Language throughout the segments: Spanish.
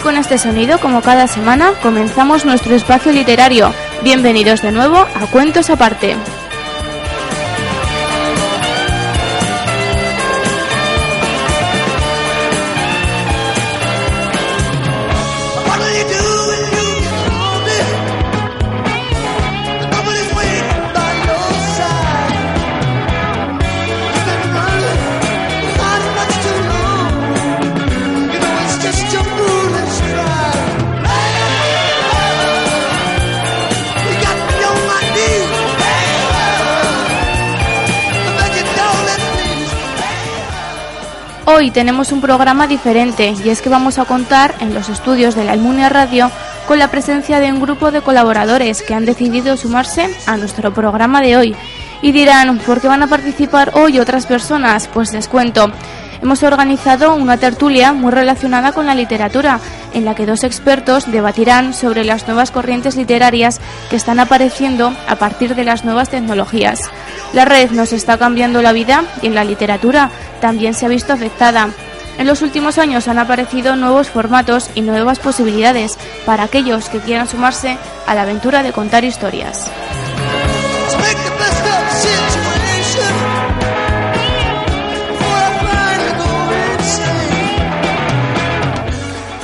Y con este sonido, como cada semana, comenzamos nuestro espacio literario. Bienvenidos de nuevo a Cuentos Aparte. Hoy tenemos un programa diferente y es que vamos a contar en los estudios de la Almunia Radio con la presencia de un grupo de colaboradores que han decidido sumarse a nuestro programa de hoy. Y dirán, ¿por qué van a participar hoy otras personas? Pues les cuento hemos organizado una tertulia muy relacionada con la literatura, en la que dos expertos debatirán sobre las nuevas corrientes literarias que están apareciendo a partir de las nuevas tecnologías. La red nos está cambiando la vida y en la literatura también se ha visto afectada. En los últimos años han aparecido nuevos formatos y nuevas posibilidades para aquellos que quieran sumarse a la aventura de contar historias.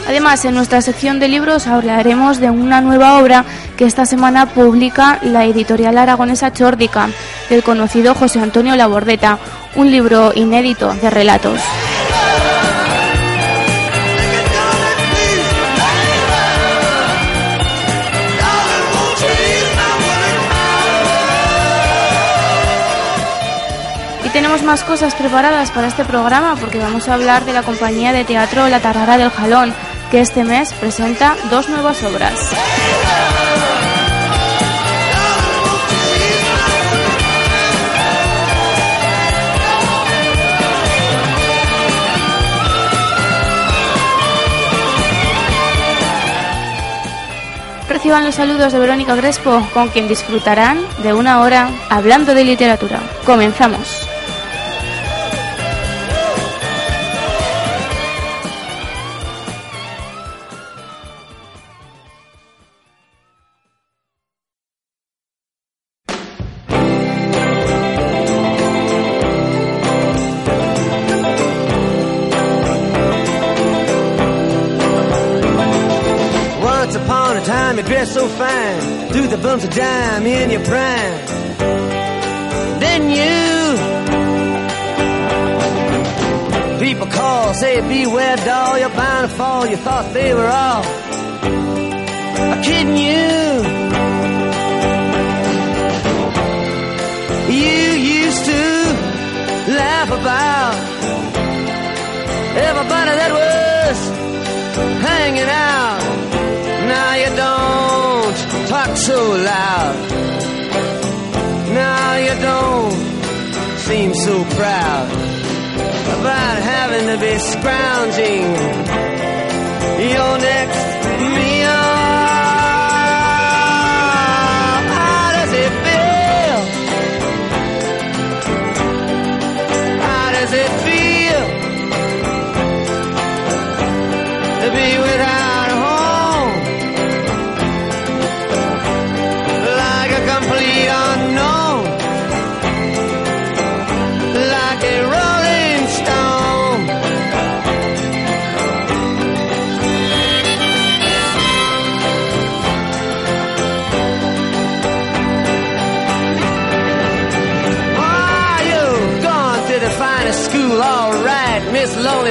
Además, en nuestra sección de libros hablaremos de una nueva obra que esta semana publica la editorial aragonesa Chórdica, del conocido José Antonio Labordeta, un libro inédito de relatos. Y tenemos más cosas preparadas para este programa porque vamos a hablar de la compañía de teatro La Tarrara del Jalón, que este mes presenta dos nuevas obras. Reciban los saludos de Verónica Crespo, con quien disfrutarán de una hora hablando de literatura. Comenzamos. A dime in your prime. Then you people call, say beware doll, you're bound to fall. You thought they were all kidding you. You used to laugh about everybody that was hanging out. Now you don't talk so loud. Now you don't seem so proud about having to be scrounging your next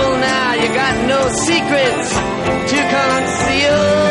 You're now, you got no secrets to conceal.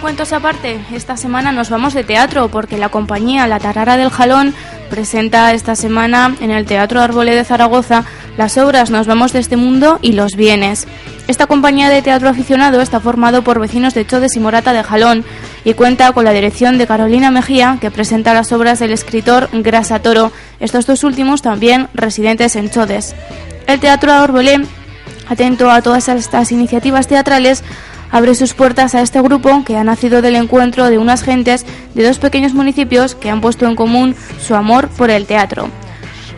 Cuentos aparte, esta semana nos vamos de teatro porque la compañía La Tarara del Jalón presenta esta semana en el Teatro Arbolé de Zaragoza las obras Nos vamos de este mundo y Los bienes. Esta compañía de teatro aficionado está formado por vecinos de Chodes y Morata de Jalón y cuenta con la dirección de Carolina Mejía, que presenta las obras del escritor Grasa Toro, estos dos últimos también residentes en Chodes. El Teatro Arbolé, atento a todas estas iniciativas teatrales, abre sus puertas a este grupo que ha nacido del encuentro de unas gentes de dos pequeños municipios que han puesto en común su amor por el teatro.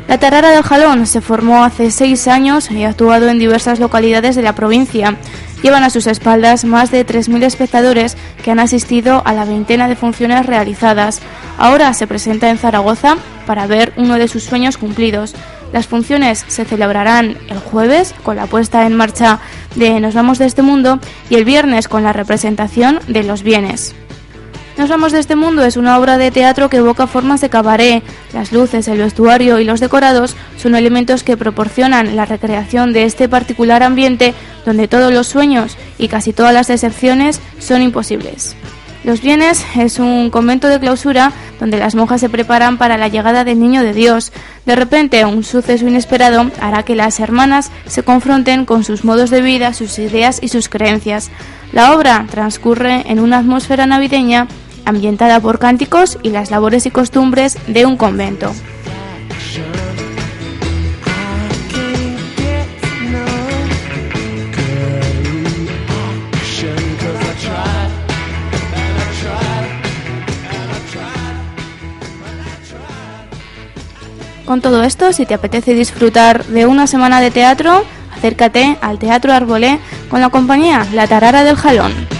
La Tarara del Jalón se formó hace seis años y ha actuado en diversas localidades de la provincia. Llevan a sus espaldas más de 3.000 espectadores que han asistido a la veintena de funciones realizadas. Ahora se presenta en Zaragoza para ver uno de sus sueños cumplidos. Las funciones se celebrarán el jueves con la puesta en marcha de Nos vamos de este mundo y el viernes con la representación de Los bienes. Nos vamos de este mundo es una obra de teatro que evoca formas de cabaret. Las luces, el vestuario y los decorados son elementos que proporcionan la recreación de este particular ambiente donde todos los sueños y casi todas las excepciones son imposibles. Los Bienes es un convento de clausura donde las monjas se preparan para la llegada del Niño de Dios. De repente, un suceso inesperado hará que las hermanas se confronten con sus modos de vida, sus ideas y sus creencias. La obra transcurre en una atmósfera navideña ambientada por cánticos y las labores y costumbres de un convento. Con todo esto, si te apetece disfrutar de una semana de teatro, acércate al Teatro Arbolé con la compañía La Tarara del Jalón.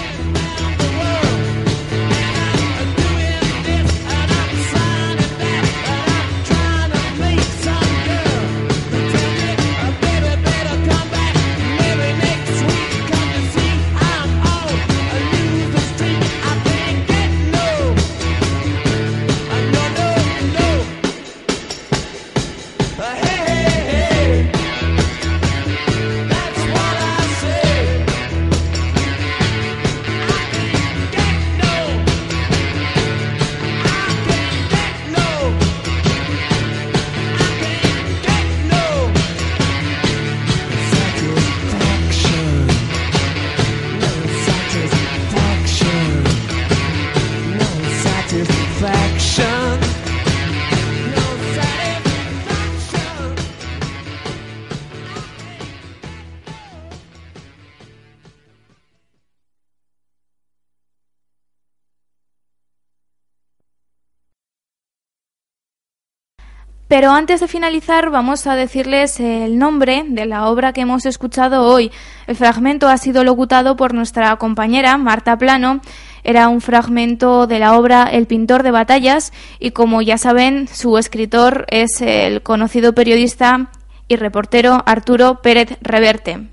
Pero antes de finalizar vamos a decirles el nombre de la obra que hemos escuchado hoy. El fragmento ha sido locutado por nuestra compañera Marta Plano. Era un fragmento de la obra El pintor de batallas y como ya saben su escritor es el conocido periodista y reportero Arturo Pérez Reverte.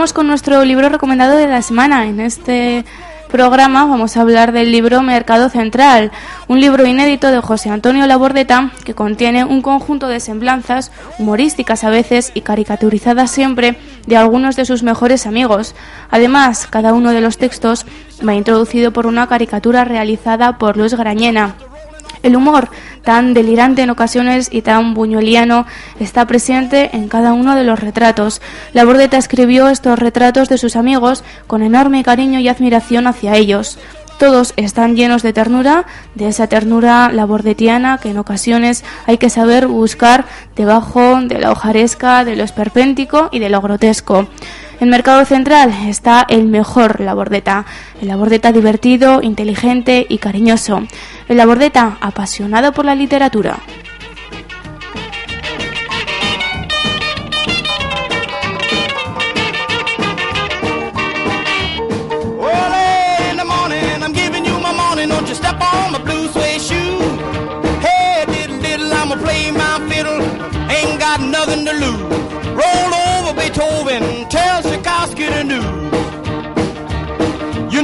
Con nuestro libro recomendado de la semana. En este programa vamos a hablar del libro Mercado Central, un libro inédito de José Antonio Labordeta que contiene un conjunto de semblanzas, humorísticas a veces y caricaturizadas siempre, de algunos de sus mejores amigos. Además, cada uno de los textos va introducido por una caricatura realizada por Luis Grañena. El humor, tan delirante en ocasiones y tan buñueliano, está presente en cada uno de los retratos. La Bordeta escribió estos retratos de sus amigos con enorme cariño y admiración hacia ellos. Todos están llenos de ternura, de esa ternura labordetiana que en ocasiones hay que saber buscar debajo de la hojaresca, de lo esperpéntico y de lo grotesco. En Mercado Central está el mejor Labordeta, el Labordeta divertido, inteligente y cariñoso, el Labordeta apasionado por la literatura. Early in the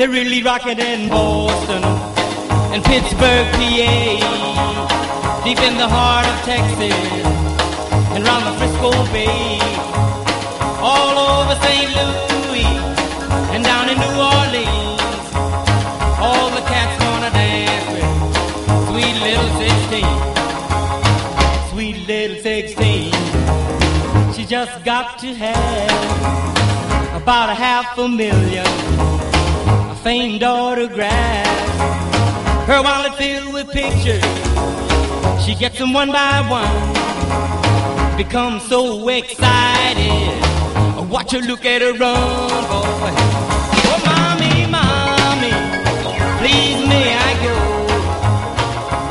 They're really rocking in Boston and Pittsburgh, PA, deep in the heart of Texas and round the Frisco Bay, all over St. Louis and down in New Orleans. All the cats gonna dance with sweet little 16, sweet little 16. She just got to have about a half a million famed autographs. Her wallet filled with pictures. She gets them one by one. Becomes so excited. Watch her look at her run, boy. Oh, mommy, mommy, please may I go?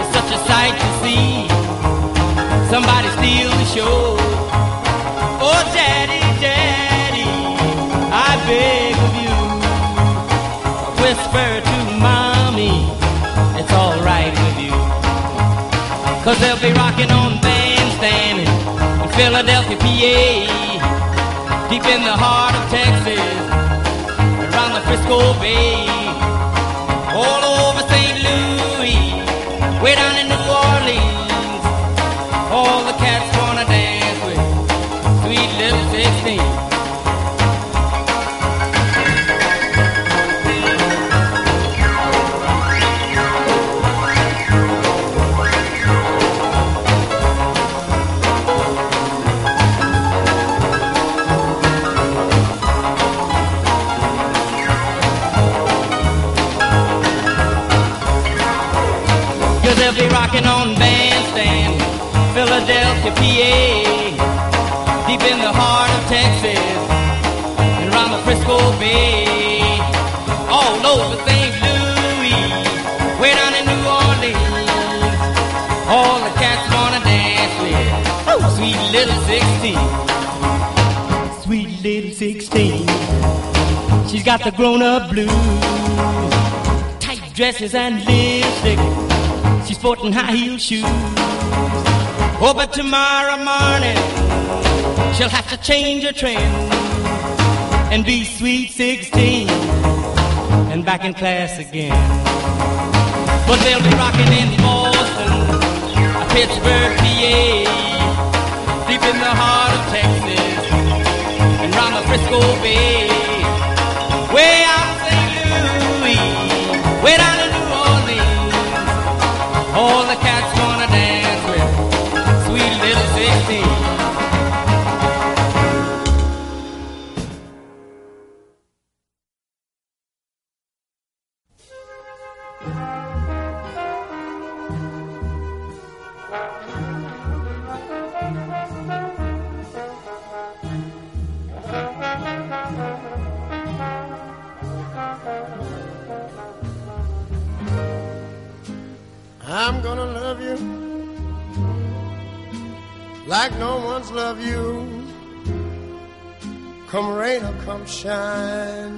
It's such a sight to see. Somebody steal the show. Whisper to mommy it's alright with you. Cause they'll be rocking on bandstand in Philadelphia, PA, deep in the heart of Texas, around the Frisco Bay, all over St. Louis, way down in New Orleans. They'll rocking on bandstand, Philadelphia, PA, deep in the heart of Texas, and around the Frisco Bay, all over St. Louis, way down in New Orleans. All the cats wanna dance with sweet little 16, sweet little 16. She's got the grown-up blues, tight dresses and lipstick. Sporting high heel shoes. Oh, but tomorrow morning she'll have to change her trend and be sweet 16 and back in class again. But they'll be rocking in Boston, Pittsburgh, PA, deep in the heart of Texas and round the Frisco Bay, way out in St. Louis, way down. All the cats Come rain or come shine.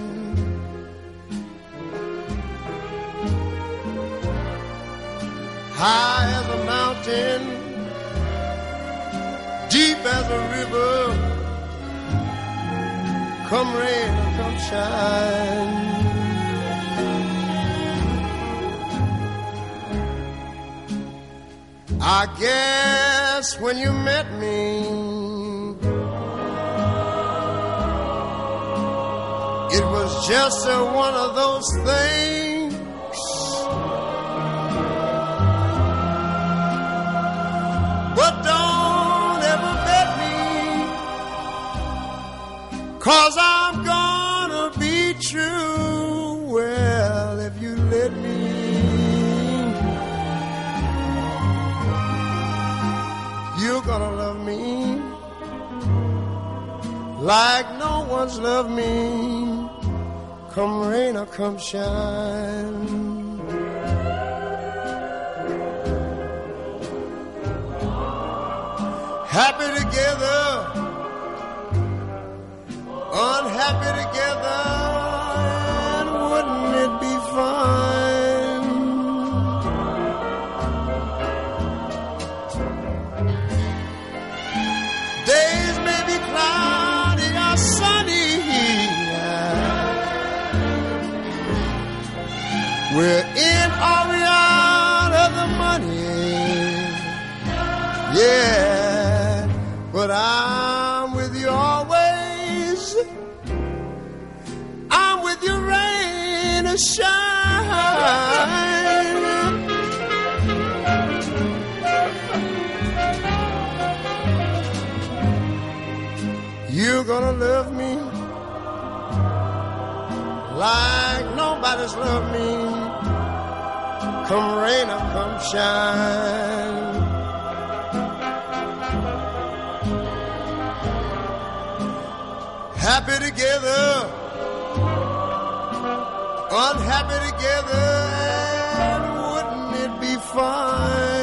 High as a mountain, deep as a river. Come rain or come shine. I guess when you met me, it was just a, one of those things. But don't ever bet me, cause I'm gonna be true. Well, if you let me. You're gonna love me like no one's loved me. Come rain or come shine. Happy together, unhappy together, and wouldn't it be fine? Yeah, but I'm with you always. I'm with you, rain or shine. You're gonna love me like nobody's loved me. Come rain or come shine. Happy together, unhappy together, and wouldn't it be fine?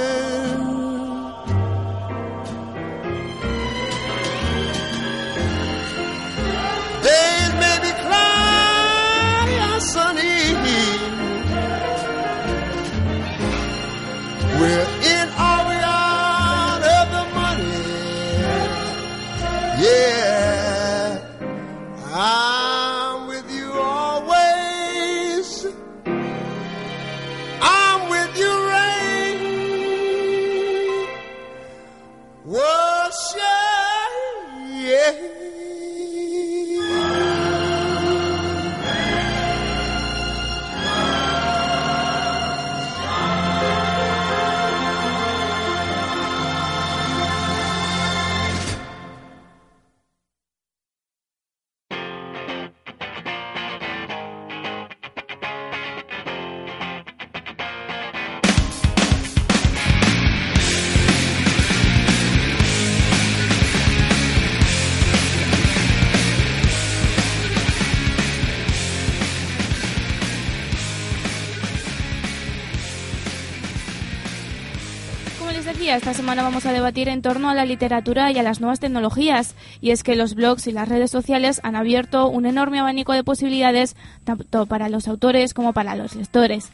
Esta semana vamos a debatir en torno a la literatura y a las nuevas tecnologías. Y es que los blogs y las redes sociales han abierto un enorme abanico de posibilidades tanto para los autores como para los lectores.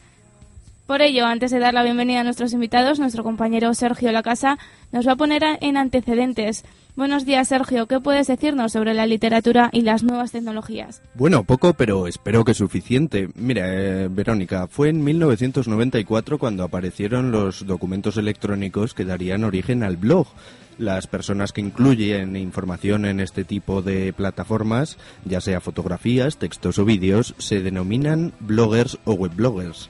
Por ello, antes de dar la bienvenida a nuestros invitados, nuestro compañero Sergio Lacasa nos va a poner en antecedentes. Buenos días, Sergio. ¿Qué puedes decirnos sobre la literatura y las nuevas tecnologías? Bueno, poco, pero espero que suficiente. Mira, eh, Verónica, fue en 1994 cuando aparecieron los documentos electrónicos que darían origen al blog. Las personas que incluyen información en este tipo de plataformas, ya sea fotografías, textos o vídeos, se denominan bloggers o webbloggers.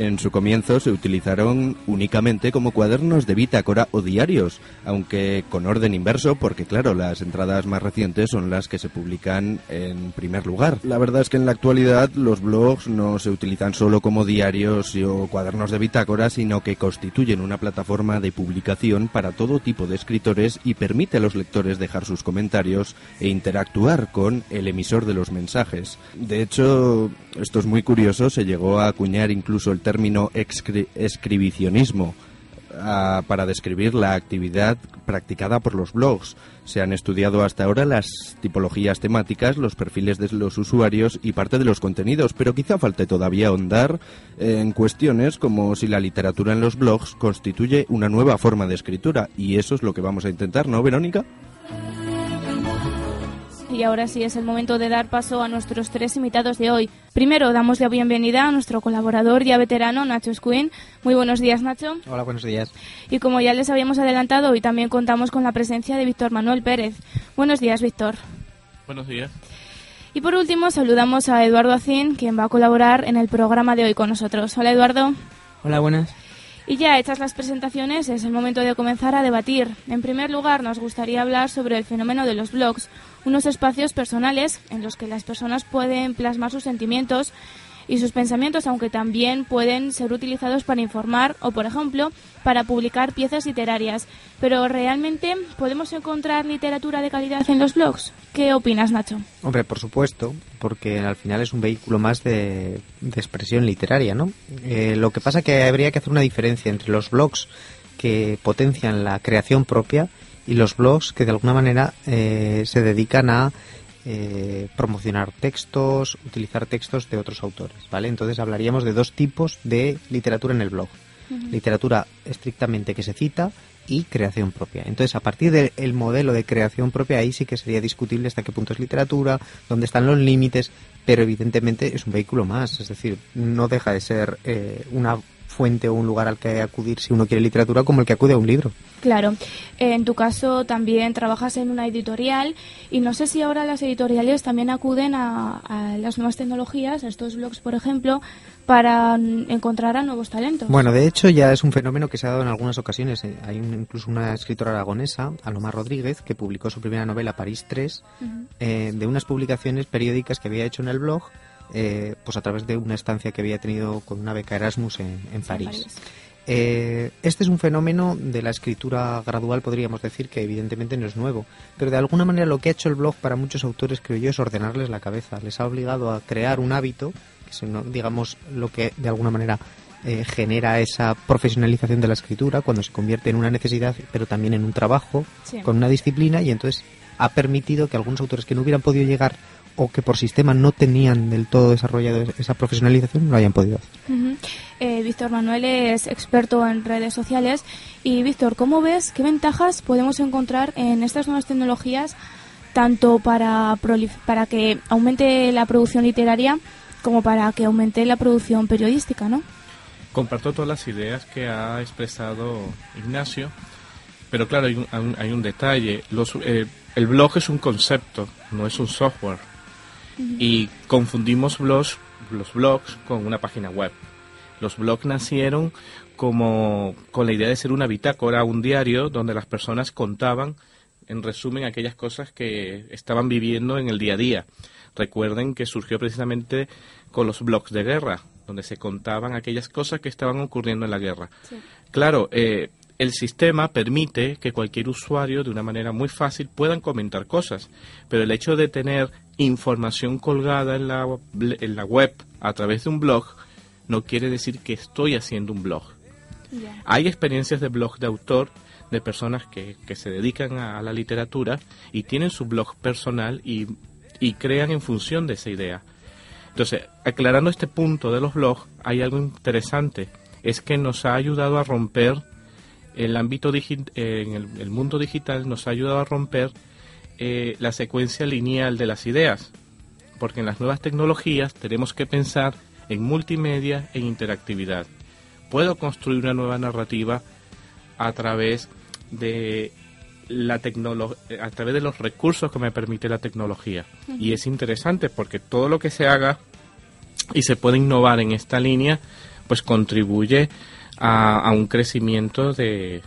En su comienzo se utilizaron únicamente como cuadernos de bitácora o diarios, aunque con orden inverso, porque claro, las entradas más recientes son las que se publican en primer lugar. La verdad es que en la actualidad los blogs no se utilizan solo como diarios o cuadernos de bitácora, sino que constituyen una plataforma de publicación para todo tipo de escritores y permite a los lectores dejar sus comentarios e interactuar con el emisor de los mensajes. De hecho, esto es muy curioso, se llegó a acuñar incluso el término escribicionismo ah, para describir la actividad practicada por los blogs. Se han estudiado hasta ahora las tipologías temáticas, los perfiles de los usuarios y parte de los contenidos, pero quizá falte todavía ahondar en cuestiones como si la literatura en los blogs constituye una nueva forma de escritura. Y eso es lo que vamos a intentar, ¿no, Verónica? Y ahora sí es el momento de dar paso a nuestros tres invitados de hoy. Primero damos la bienvenida a nuestro colaborador ya veterano, Nacho Squin. Muy buenos días, Nacho. Hola, buenos días. Y como ya les habíamos adelantado, hoy también contamos con la presencia de Víctor Manuel Pérez. Buenos días, Víctor. Buenos días. Y por último, saludamos a Eduardo Acín, quien va a colaborar en el programa de hoy con nosotros. Hola, Eduardo. Hola, buenas. Y ya hechas las presentaciones, es el momento de comenzar a debatir. En primer lugar, nos gustaría hablar sobre el fenómeno de los blogs, unos espacios personales en los que las personas pueden plasmar sus sentimientos y sus pensamientos, aunque también pueden ser utilizados para informar o, por ejemplo, para publicar piezas literarias. Pero ¿realmente podemos encontrar literatura de calidad en los blogs? ¿Qué opinas, Nacho? Hombre, por supuesto, porque al final es un vehículo más de, de expresión literaria, ¿no? Eh, lo que pasa que habría que hacer una diferencia entre los blogs que potencian la creación propia y los blogs que de alguna manera eh, se dedican a eh, promocionar textos, utilizar textos de otros autores, ¿vale? Entonces hablaríamos de dos tipos de literatura en el blog. Literatura estrictamente que se cita y creación propia. Entonces, a partir del modelo de creación propia, ahí sí que sería discutible hasta qué punto es literatura, dónde están los límites, pero evidentemente es un vehículo más, es decir, no deja de ser eh, una fuente o un lugar al que acudir si uno quiere literatura como el que acude a un libro. Claro. En tu caso también trabajas en una editorial y no sé si ahora las editoriales también acuden a, a las nuevas tecnologías, a estos blogs, por ejemplo, para encontrar a nuevos talentos. Bueno, de hecho ya es un fenómeno que se ha dado en algunas ocasiones. Eh, Hay un- incluso una escritora aragonesa, Alomar Rodríguez, que publicó su primera novela, París 3, eh, de unas publicaciones periódicas que había hecho en el blog, eh, pues a través de una estancia que había tenido con una beca Erasmus en, en París. París. Eh, este es un fenómeno de la escritura gradual, podríamos decir, que evidentemente no es nuevo, pero de alguna manera lo que ha hecho el blog para muchos autores, creo yo, es ordenarles la cabeza. Les ha obligado a crear un hábito, que es, digamos, lo que de alguna manera eh, genera esa profesionalización de la escritura, cuando se convierte en una necesidad, pero también en un trabajo, Sí. con una disciplina, y entonces ha permitido que algunos autores que no hubieran podido llegar o que por sistema no tenían del todo desarrollado esa profesionalización, lo hayan podido hacer. Eh, Víctor Manuel es experto en redes sociales. Y Víctor, ¿cómo ves qué ventajas podemos encontrar en estas nuevas tecnologías, tanto para, para que aumente la producción literaria como para que aumente la producción periodística, ¿no? Comparto todas las ideas que ha expresado Ignacio, pero claro, hay un, hay un- hay un detalle. Los, eh, el blog es un concepto, no es un software. Y confundimos blogs, los blogs con una página web. Los blogs nacieron como con la idea de ser una bitácora, un diario donde las personas contaban, en resumen, aquellas cosas que estaban viviendo en el día a día. Recuerden que surgió precisamente con los blogs de guerra, donde se contaban aquellas cosas que estaban ocurriendo en la guerra. Claro, eh, el sistema permite que cualquier usuario de una manera muy fácil puedan comentar cosas, pero el hecho de tener información colgada en la, en la web a través de un blog no quiere decir que estoy haciendo un blog. Hay experiencias de blog de autor de personas que, que se dedican a, a la literatura y tienen su blog personal y, y crean en función de esa idea. Entonces, aclarando este punto de los blogs, hay algo interesante. Es que nos ha ayudado a romper el ámbito digi- eh, en el, el mundo digital, nos ha ayudado a romper eh, la secuencia lineal de las ideas. Porque en las nuevas tecnologías tenemos que pensar en multimedia e interactividad. Puedo construir una nueva narrativa a través de la eh, a través de los recursos que me permite la tecnología. Y es interesante porque todo lo que se haga y se puede innovar en esta línea, pues contribuye a, a un crecimiento de,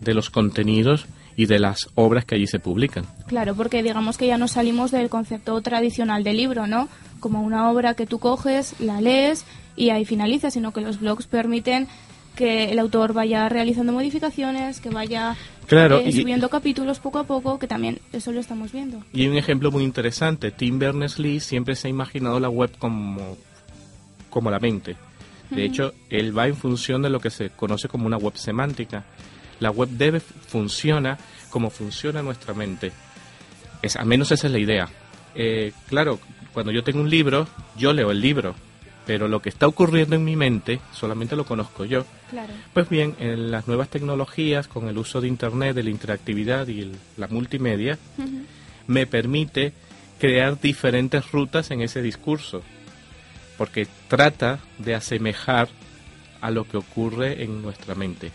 de los contenidos y de las obras que allí se publican. Claro, porque digamos que ya no salimos del concepto tradicional del libro, ¿no? Como una obra que tú coges, la lees y ahí finaliza, sino que los blogs permiten que el autor vaya realizando modificaciones, que vaya Claro, eh, y- subiendo capítulos poco a poco, que también eso lo estamos viendo. Y hay un ejemplo muy interesante. Tim Berners-Lee siempre se ha imaginado la web como, como la mente. De hecho, él va en función de lo que se conoce como una web semántica. La web debe funciona como funciona nuestra mente. Es, al menos esa es la idea. Eh, claro, cuando yo tengo un libro, yo leo el libro, pero lo que está ocurriendo en mi mente solamente lo conozco yo. Claro. Pues bien, en las nuevas tecnologías, con el uso de Internet, de la interactividad y el- la multimedia, me permite crear diferentes rutas en ese discurso, porque trata de asemejar a lo que ocurre en nuestra mente.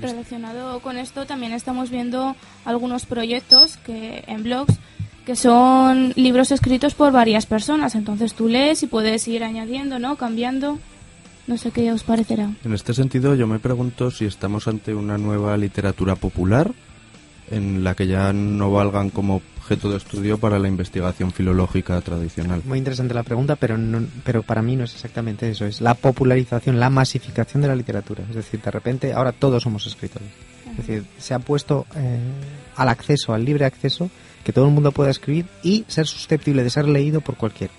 Relacionado con esto también estamos viendo algunos proyectos que en blogs que son libros escritos por varias personas. Entonces tú lees y puedes ir añadiendo, ¿no? Cambiando. No sé qué os parecerá. En este sentido, yo me pregunto si estamos ante una nueva literatura popular en la que ya no valgan como objeto de estudio para la investigación filológica tradicional. Muy interesante la pregunta, pero no, pero para mí no es exactamente eso. Es la popularización, la masificación de la literatura. Es decir, de repente ahora todos somos escritores. Es decir, se ha puesto eh, al acceso, al libre acceso, que todo el mundo pueda escribir y ser susceptible de ser leído por cualquier,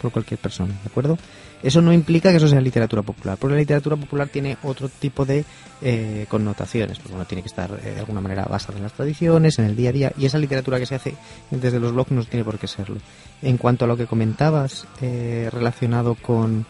por cualquier persona, ¿de acuerdo? Eso no implica que eso sea literatura popular, porque la literatura popular tiene otro tipo de eh, connotaciones, porque bueno, tiene que estar eh, de alguna manera basada en las tradiciones, en el día a día, y esa literatura que se hace desde los blogs no tiene por qué serlo. En cuanto a lo que comentabas eh, relacionado con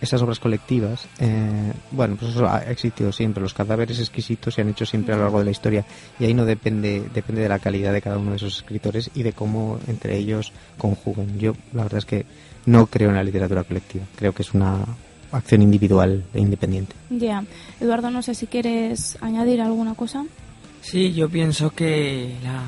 esas obras colectivas, eh, bueno, pues eso ha existido siempre. Los cadáveres exquisitos se han hecho siempre a lo largo de la historia y ahí no depende depende de la calidad de cada uno de esos escritores y de cómo entre ellos conjugan. Yo la verdad es que no creo en la literatura colectiva. Creo que es una acción individual e independiente. Ya. Eduardo, no sé si quieres añadir alguna cosa. Sí, yo pienso que la,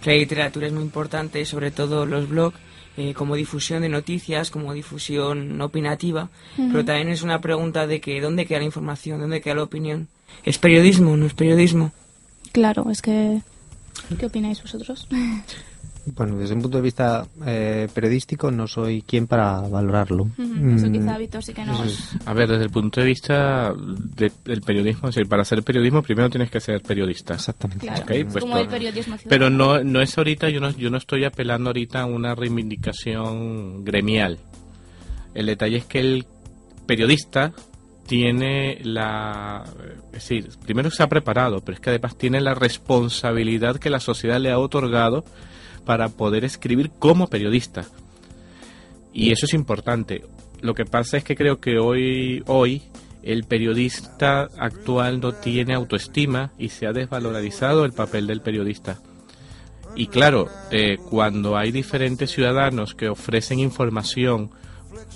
que la literatura es muy importante, sobre todo los blogs, eh, como difusión de noticias, como difusión opinativa, pero también es una pregunta de que dónde queda la información, dónde queda la opinión. ¿Es periodismo o no es periodismo? Claro, es que... ¿Qué opináis vosotros? Bueno, desde un punto de vista eh, periodístico no soy quien para valorarlo. Eso Mm, quizá Víctor sí que es- A ver, desde el punto de vista de- del periodismo, es decir, para hacer periodismo primero tienes que ser periodista. Exactamente. Claro, pues como por- el periodismo Pero no, no es ahorita, yo no, yo no estoy apelando ahorita a una reivindicación gremial. El detalle es que el periodista tiene la... Es decir, primero se ha preparado, pero es que además tiene la responsabilidad que la sociedad le ha otorgado para poder escribir como periodista. Y eso es importante. Lo que pasa es que creo que hoy, hoy el periodista actual no tiene autoestima y se ha desvalorizado el papel del periodista. Y claro, eh, cuando hay diferentes ciudadanos que ofrecen información,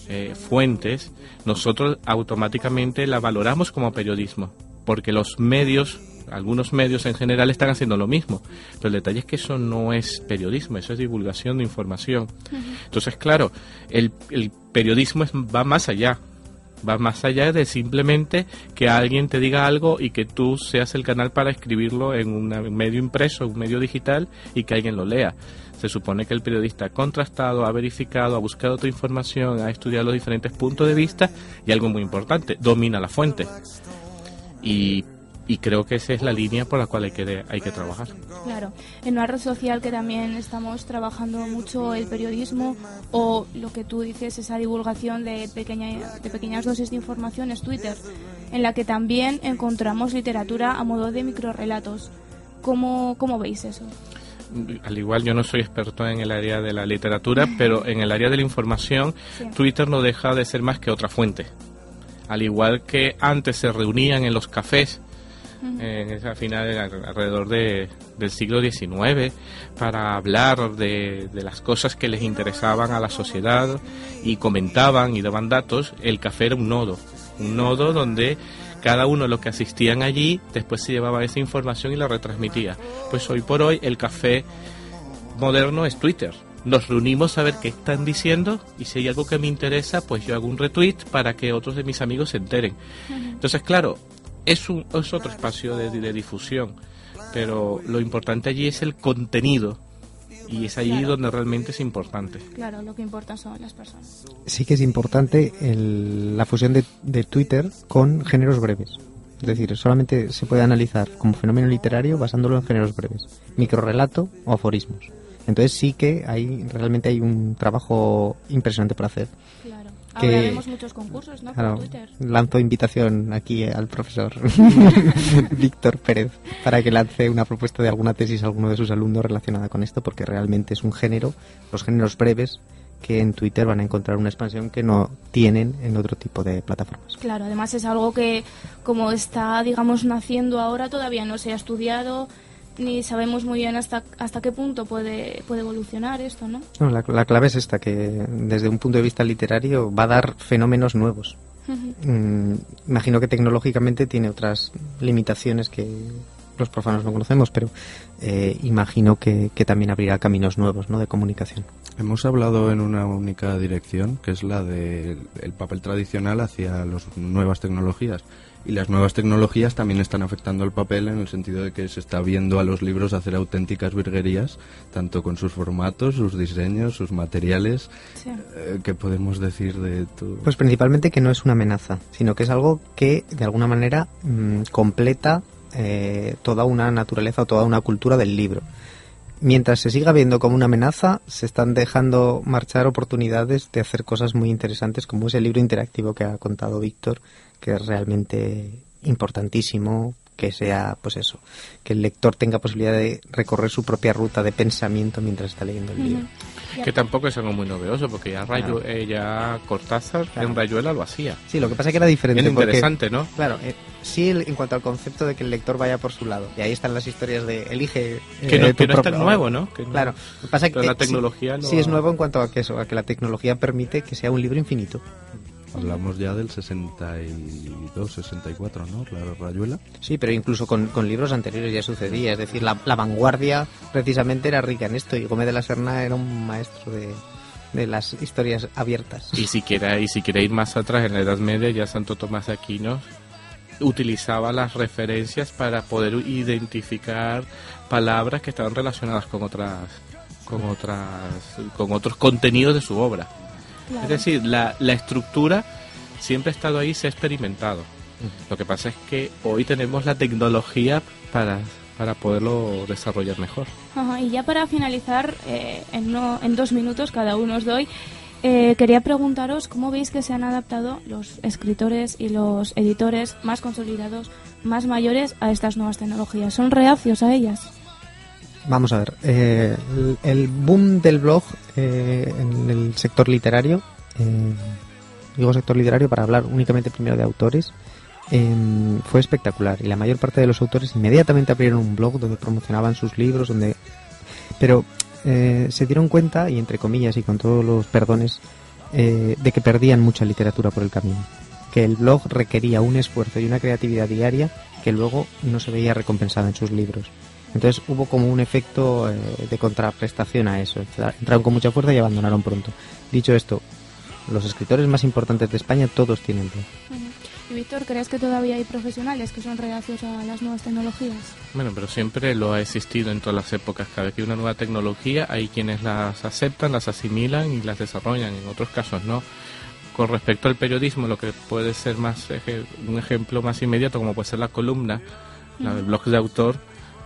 eh, fuentes, nosotros automáticamente la valoramos como periodismo, porque los medios, algunos medios en general están haciendo lo mismo, pero el detalle es que eso no es periodismo, eso es divulgación de información. Entonces, claro, el, el periodismo es- va más allá, va más allá de simplemente que alguien te diga algo y que tú seas el canal para escribirlo en una- un medio impreso, un medio digital y que alguien lo lea. Se supone que el periodista ha contrastado, ha verificado, ha buscado otra información, ha estudiado los diferentes puntos de vista y algo muy importante, domina la fuente. Y, y creo que esa es la línea por la cual hay que, hay que trabajar. Claro, en una red social que también estamos trabajando mucho el periodismo o lo que tú dices, esa divulgación de, pequeña, de pequeñas dosis de información es Twitter, en la que también encontramos literatura a modo de microrelatos. ¿Cómo, cómo veis eso? al igual yo no soy experto en el área de la literatura, pero en el área de la información, Sí. Twitter no deja de ser más que otra fuente. Al igual que antes se reunían en los cafés, en esa final alrededor de, del siglo XIX, para hablar de, de las cosas que les interesaban a la sociedad y comentaban y daban datos, el café era un nodo, un nodo donde cada uno de los que asistían allí después se llevaba esa información y la retransmitía. Pues hoy por hoy el café moderno es Twitter. Nos reunimos a ver qué están diciendo y si hay algo que me interesa, pues yo hago un retweet para que otros de mis amigos se enteren. Entonces, claro, es, un, es otro espacio de, de difusión, pero lo importante allí es el contenido y es allí Claro. donde realmente es importante. Claro, lo que importa son las personas. sí que es importante el- la fusión de, de Twitter con géneros breves. Es decir, solamente se puede analizar como fenómeno literario basándolo en géneros breves, microrelato o aforismos. Entonces sí que hay realmente hay un trabajo impresionante por hacer. Claro. Ahora vemos muchos concursos, ¿no? Por Twitter. Lanzo invitación aquí al profesor Víctor Pérez para que lance una propuesta de alguna tesis a alguno de sus alumnos relacionada con esto, porque realmente es un género, los géneros breves, que en Twitter van a encontrar una expansión que no tienen en otro tipo de plataformas. Claro, además es algo que como está, digamos, naciendo ahora, todavía no se ha estudiado ni sabemos muy bien hasta hasta qué punto puede puede evolucionar esto, ¿no? la, clave es esta, que desde un punto de vista literario va a dar fenómenos nuevos. Mm, imagino que tecnológicamente tiene otras limitaciones que los profanos no conocemos, pero eh, imagino que, que, también abrirá caminos nuevos ¿no? de comunicación. Hemos hablado en una única dirección, que es la del papel tradicional hacia las nuevas tecnologías. Y las nuevas tecnologías también están afectando el papel en el sentido de que se está viendo a los libros hacer auténticas virguerías, tanto con sus formatos, sus diseños, sus materiales. Eh, ¿Qué podemos decir de todo? Pues principalmente que no es una amenaza, sino que es algo que de alguna manera mm, completa eh, toda una naturaleza o toda una cultura del libro. Mientras se siga viendo como una amenaza, se están dejando marchar oportunidades de hacer cosas muy interesantes como ese libro interactivo que ha contado Víctor, que es realmente importantísimo que sea, pues eso, que el lector tenga posibilidad de recorrer su propia ruta de pensamiento mientras está leyendo el libro. Que tampoco es algo muy novedoso, porque ya, Rayo, ya Cortázar en Rayuela lo hacía. Sí, lo que pasa es que era diferente. Era interesante, ¿no? Claro, eh, sí en cuanto al concepto de que el lector vaya por su lado. Y ahí están las historias de elige. Eh, que no, que no es tan nuevo, ¿no? claro, lo que pasa es que la tecnología sí, es nuevo en cuanto a que eso, a que la tecnología permite que sea un libro infinito. Hablamos ya del 62, 64, ¿no? La rayuela. Sí, pero incluso con, libros anteriores ya sucedía. Es decir, la, vanguardia precisamente era rica en esto y Gómez de la Serna era un maestro de, de las historias abiertas. Y si quiere, y si quiere ir más atrás, en la Edad Media ya Santo Tomás de Aquino utilizaba las referencias para poder identificar palabras que estaban relacionadas con otras con otras con otros contenidos de su obra. Es decir, la, la estructura siempre ha estado ahí, se ha experimentado. Lo que pasa es que hoy tenemos la tecnología para, para poderlo desarrollar mejor. y ya para finalizar, eh, en, no, en dos minutos cada uno os doy, eh, quería preguntaros cómo veis que se han adaptado los escritores y los editores más consolidados, más mayores a estas nuevas tecnologías. ¿Son reacios a ellas? Vamos a ver, eh, el, boom del blog eh, en el sector literario, eh, digo sector literario para hablar únicamente primero de autores, fue espectacular y la mayor parte de los autores inmediatamente abrieron un blog donde promocionaban sus libros, donde, pero se dieron cuenta y entre comillas y con todos los perdones de que perdían mucha literatura por el camino, que el blog requería un esfuerzo y una creatividad diaria que luego no se veía recompensada en sus libros. Entonces hubo como un efecto eh, de contraprestación a eso. Entraron con mucha fuerza y abandonaron pronto. Dicho esto, los escritores más importantes de España todos tienen blog. ¿Y Víctor, crees que todavía hay profesionales que son reacios a las nuevas tecnologías? Bueno, pero siempre lo ha existido en todas las épocas. Cada vez que hay una nueva tecnología, hay quienes las aceptan, las asimilan y las desarrollan. En otros casos no. Con respecto al periodismo, lo que puede ser más un ejemplo más inmediato, como puede ser la columna, la del blog de autor,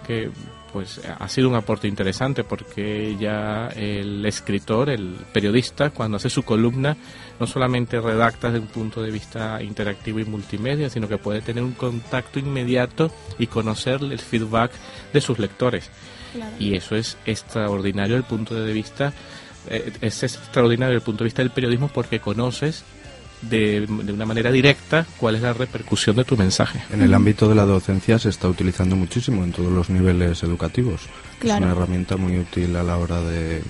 que pues ha sido un aporte interesante porque ya el escritor, el periodista, cuando hace su columna, no solamente redacta desde un punto de vista interactivo y multimedia, sino que puede tener un contacto inmediato y conocer el feedback de sus lectores. Y eso es extraordinario el punto de vista, eh, es extraordinario el punto de vista del periodismo porque conoces de, una manera directa cuál es la repercusión de tu mensaje. En el ámbito de la docencia se está utilizando muchísimo en todos los niveles educativos. Es una herramienta muy útil a la hora de,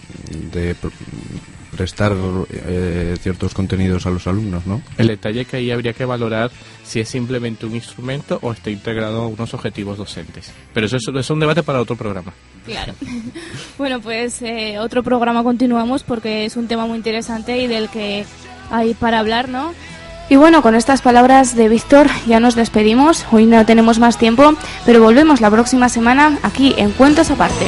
prestar eh, ciertos contenidos a los alumnos, ¿no? El detalle que ahí habría que valorar si es simplemente un instrumento o está integrado a unos objetivos docentes. Pero eso es, un debate para otro programa. Claro. bueno, pues eh, otro programa continuamos porque es un tema muy interesante y del que ahí para hablar, ¿no? Y bueno, con estas palabras de Víctor ya nos despedimos. Hoy no tenemos más tiempo, pero volvemos la próxima semana aquí en Cuentos Aparte.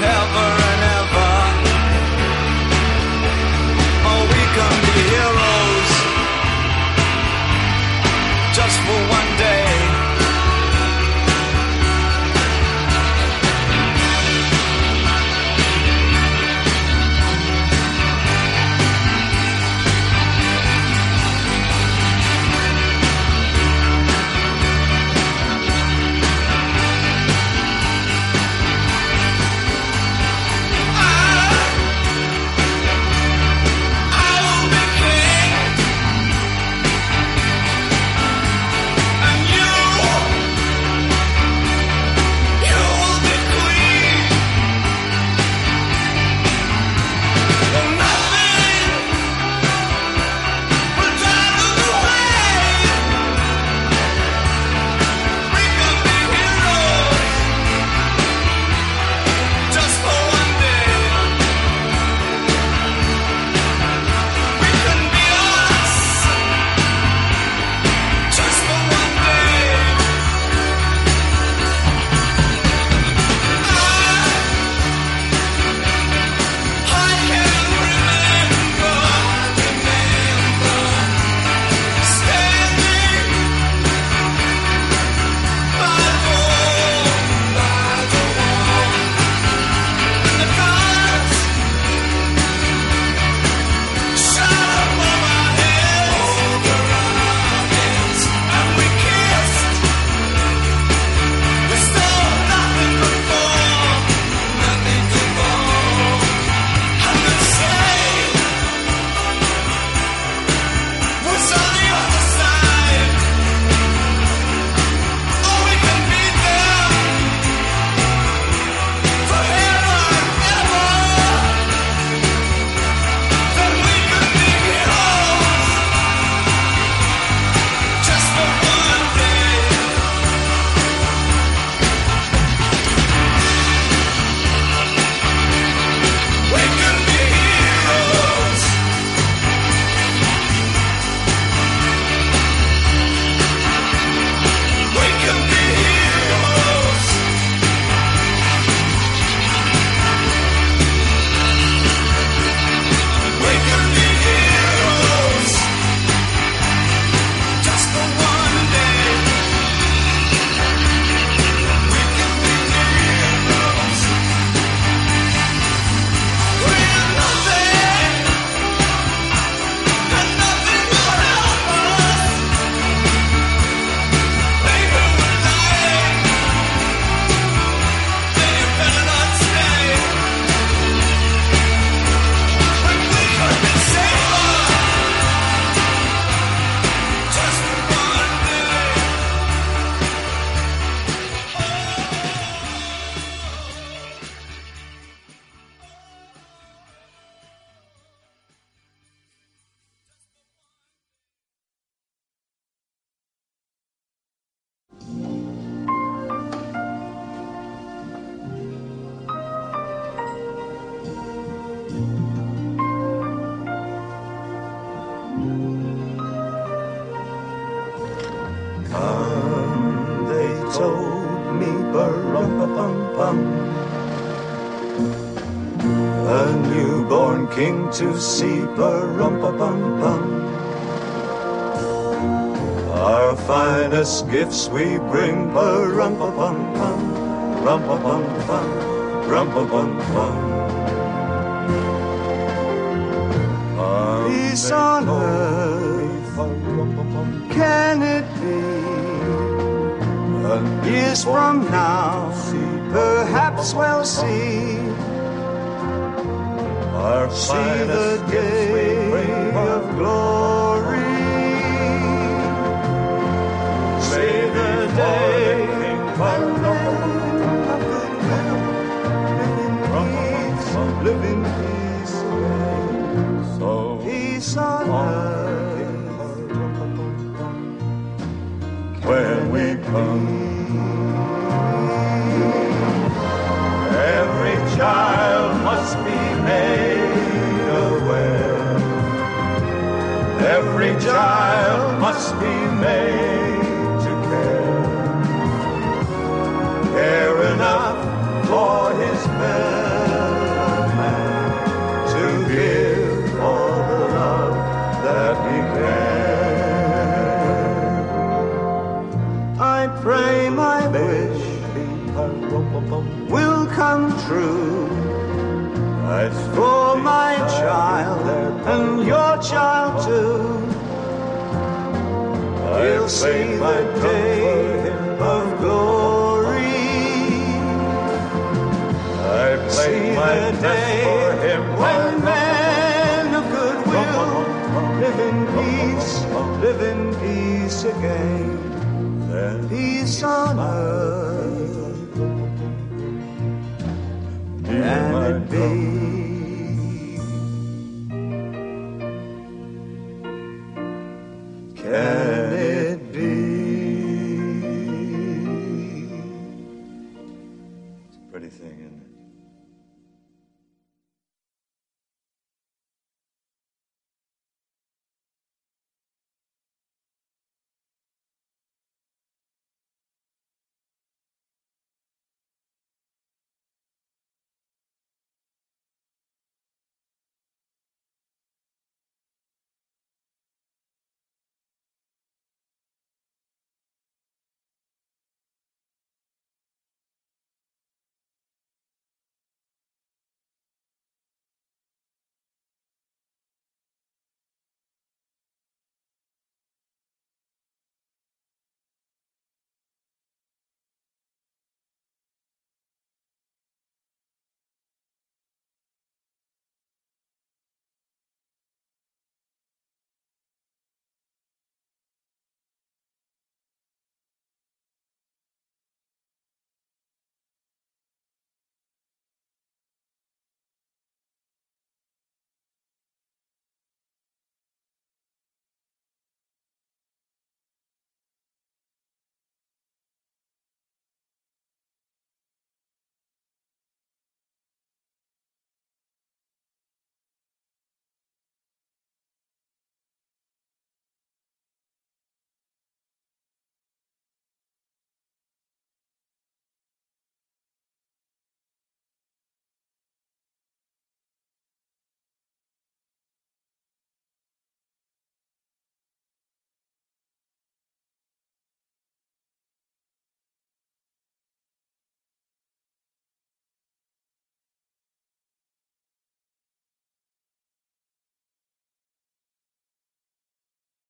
never king to see, pa-rum-pa-bum-bum. Our finest gifts we bring, pa-rum-pa-bum-bum, rum-pa-bum-bum, rum-pa-bum-bum. Peace on earth, can it be? A Years from now, perhaps we'll see. Our See the day we bring of glory. See the day peace. So peace on earth. When we come. Child must be made day of glory. I play my day for him when men of goodwill live in peace, live in peace again. Then peace on earth.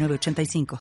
906985.